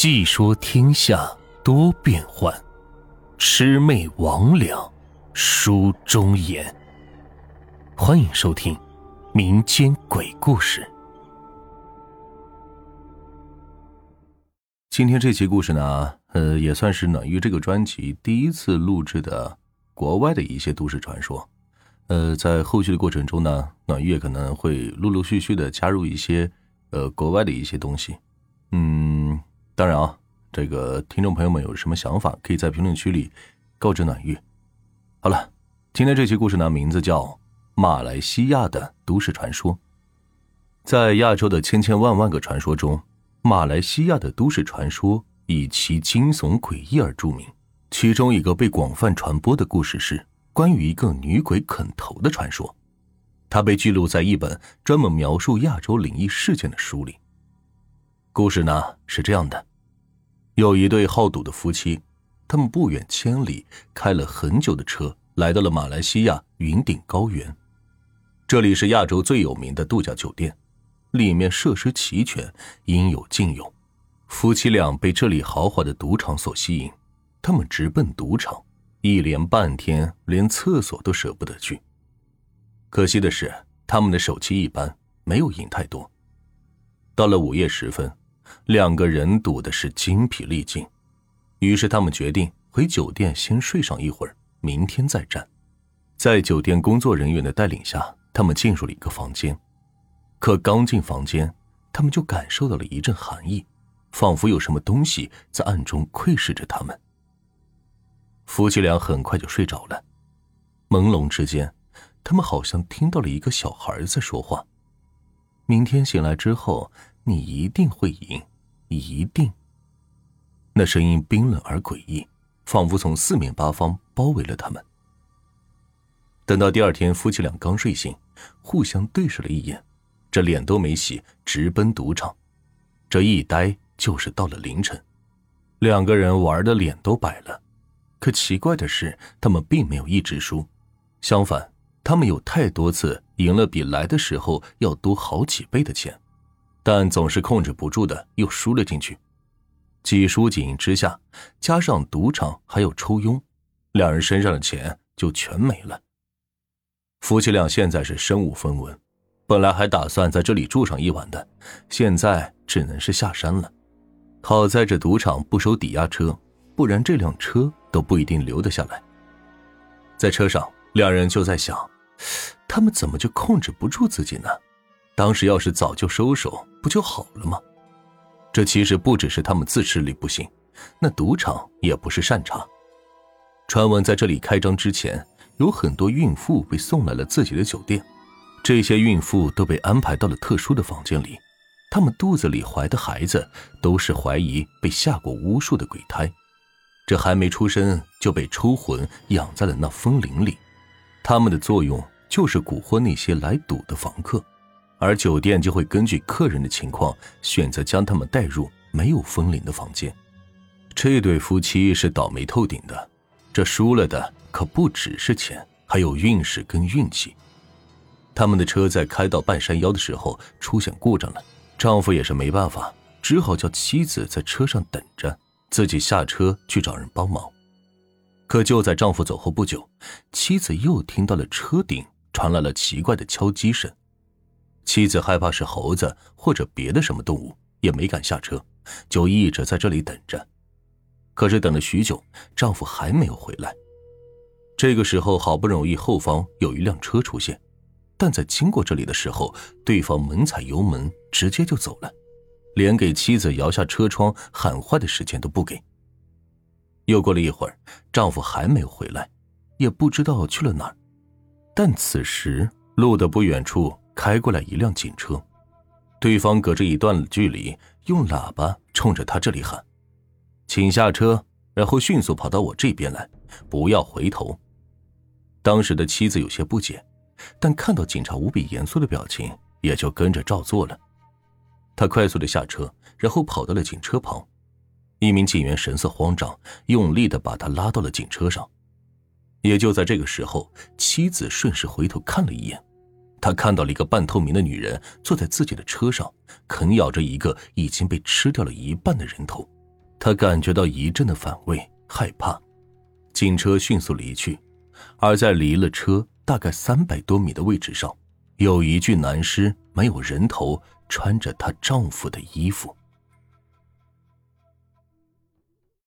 细说天下多变幻，魑魅魍魉书中言。欢迎收听民间鬼故事。今天这期故事呢，呃，也算是暖玉这个专辑第一次录制的国外的一些都市传说。呃，在后续的过程中呢，暖玉可能会陆陆续续的加入一些呃国外的一些东西。嗯。当然啊，这个听众朋友们有什么想法，可以在评论区里告知暖玉。好了，今天这期故事呢，名字叫《马来西亚的都市传说》。在亚洲的千千万万个传说中，马来西亚的都市传说以其惊悚诡异而著名。其中一个被广泛传播的故事是关于一个女鬼啃头的传说，它被记录在一本专门描述亚洲灵异事件的书里。故事呢是这样的。有一对好赌的夫妻，他们不远千里开了很久的车，来到了马来西亚云顶高原。这里是亚洲最有名的度假酒店，里面设施齐全，应有尽有。夫妻俩被这里豪华的赌场所吸引，他们直奔赌场，一连半天连厕所都舍不得去。可惜的是，他们的手气一般，没有赢太多。到了午夜时分。两个人赌的是精疲力尽，于是他们决定回酒店先睡上一会儿，明天再战。在酒店工作人员的带领下，他们进入了一个房间。可刚进房间，他们就感受到了一阵寒意，仿佛有什么东西在暗中窥视着他们。夫妻俩很快就睡着了，朦胧之间，他们好像听到了一个小孩在说话：“明天醒来之后。”你一定会赢，一定。那声音冰冷而诡异，仿佛从四面八方包围了他们。等到第二天，夫妻俩刚睡醒，互相对视了一眼，这脸都没洗，直奔赌场。这一待就是到了凌晨，两个人玩的脸都白了。可奇怪的是，他们并没有一直输，相反，他们有太多次赢了比来的时候要多好几倍的钱。但总是控制不住的又输了进去，几输几赢之下，加上赌场还有抽佣，两人身上的钱就全没了。夫妻俩现在是身无分文，本来还打算在这里住上一晚的，现在只能是下山了。好在这赌场不收抵押车，不然这辆车都不一定留得下来。在车上，两人就在想，他们怎么就控制不住自己呢？当时要是早就收手，不就好了吗？这其实不只是他们自制力不行，那赌场也不是善茬。传闻在这里开张之前，有很多孕妇被送来了自己的酒店，这些孕妇都被安排到了特殊的房间里，她们肚子里怀的孩子都是怀疑被下过巫术的鬼胎，这还没出生就被抽魂养在了那风铃里，他们的作用就是蛊惑那些来赌的房客。而酒店就会根据客人的情况选择将他们带入没有风铃的房间。这对夫妻是倒霉透顶的，这输了的可不只是钱，还有运势跟运气。他们的车在开到半山腰的时候出现故障了，丈夫也是没办法，只好叫妻子在车上等着，自己下车去找人帮忙。可就在丈夫走后不久，妻子又听到了车顶传来了奇怪的敲击声。妻子害怕是猴子或者别的什么动物，也没敢下车，就一直在这里等着。可是等了许久，丈夫还没有回来。这个时候，好不容易后方有一辆车出现，但在经过这里的时候，对方猛踩油门，直接就走了，连给妻子摇下车窗喊话的时间都不给。又过了一会儿，丈夫还没有回来，也不知道去了哪儿。但此时路的不远处。开过来一辆警车，对方隔着一段距离用喇叭冲着他这里喊：“请下车，然后迅速跑到我这边来，不要回头。”当时的妻子有些不解，但看到警察无比严肃的表情，也就跟着照做了。他快速的下车，然后跑到了警车旁，一名警员神色慌张，用力的把他拉到了警车上。也就在这个时候，妻子顺势回头看了一眼。他看到了一个半透明的女人坐在自己的车上，啃咬着一个已经被吃掉了一半的人头，他感觉到一阵的反胃、害怕。警车迅速离去，而在离了车大概三百多米的位置上，有一具男尸，没有人头，穿着她丈夫的衣服。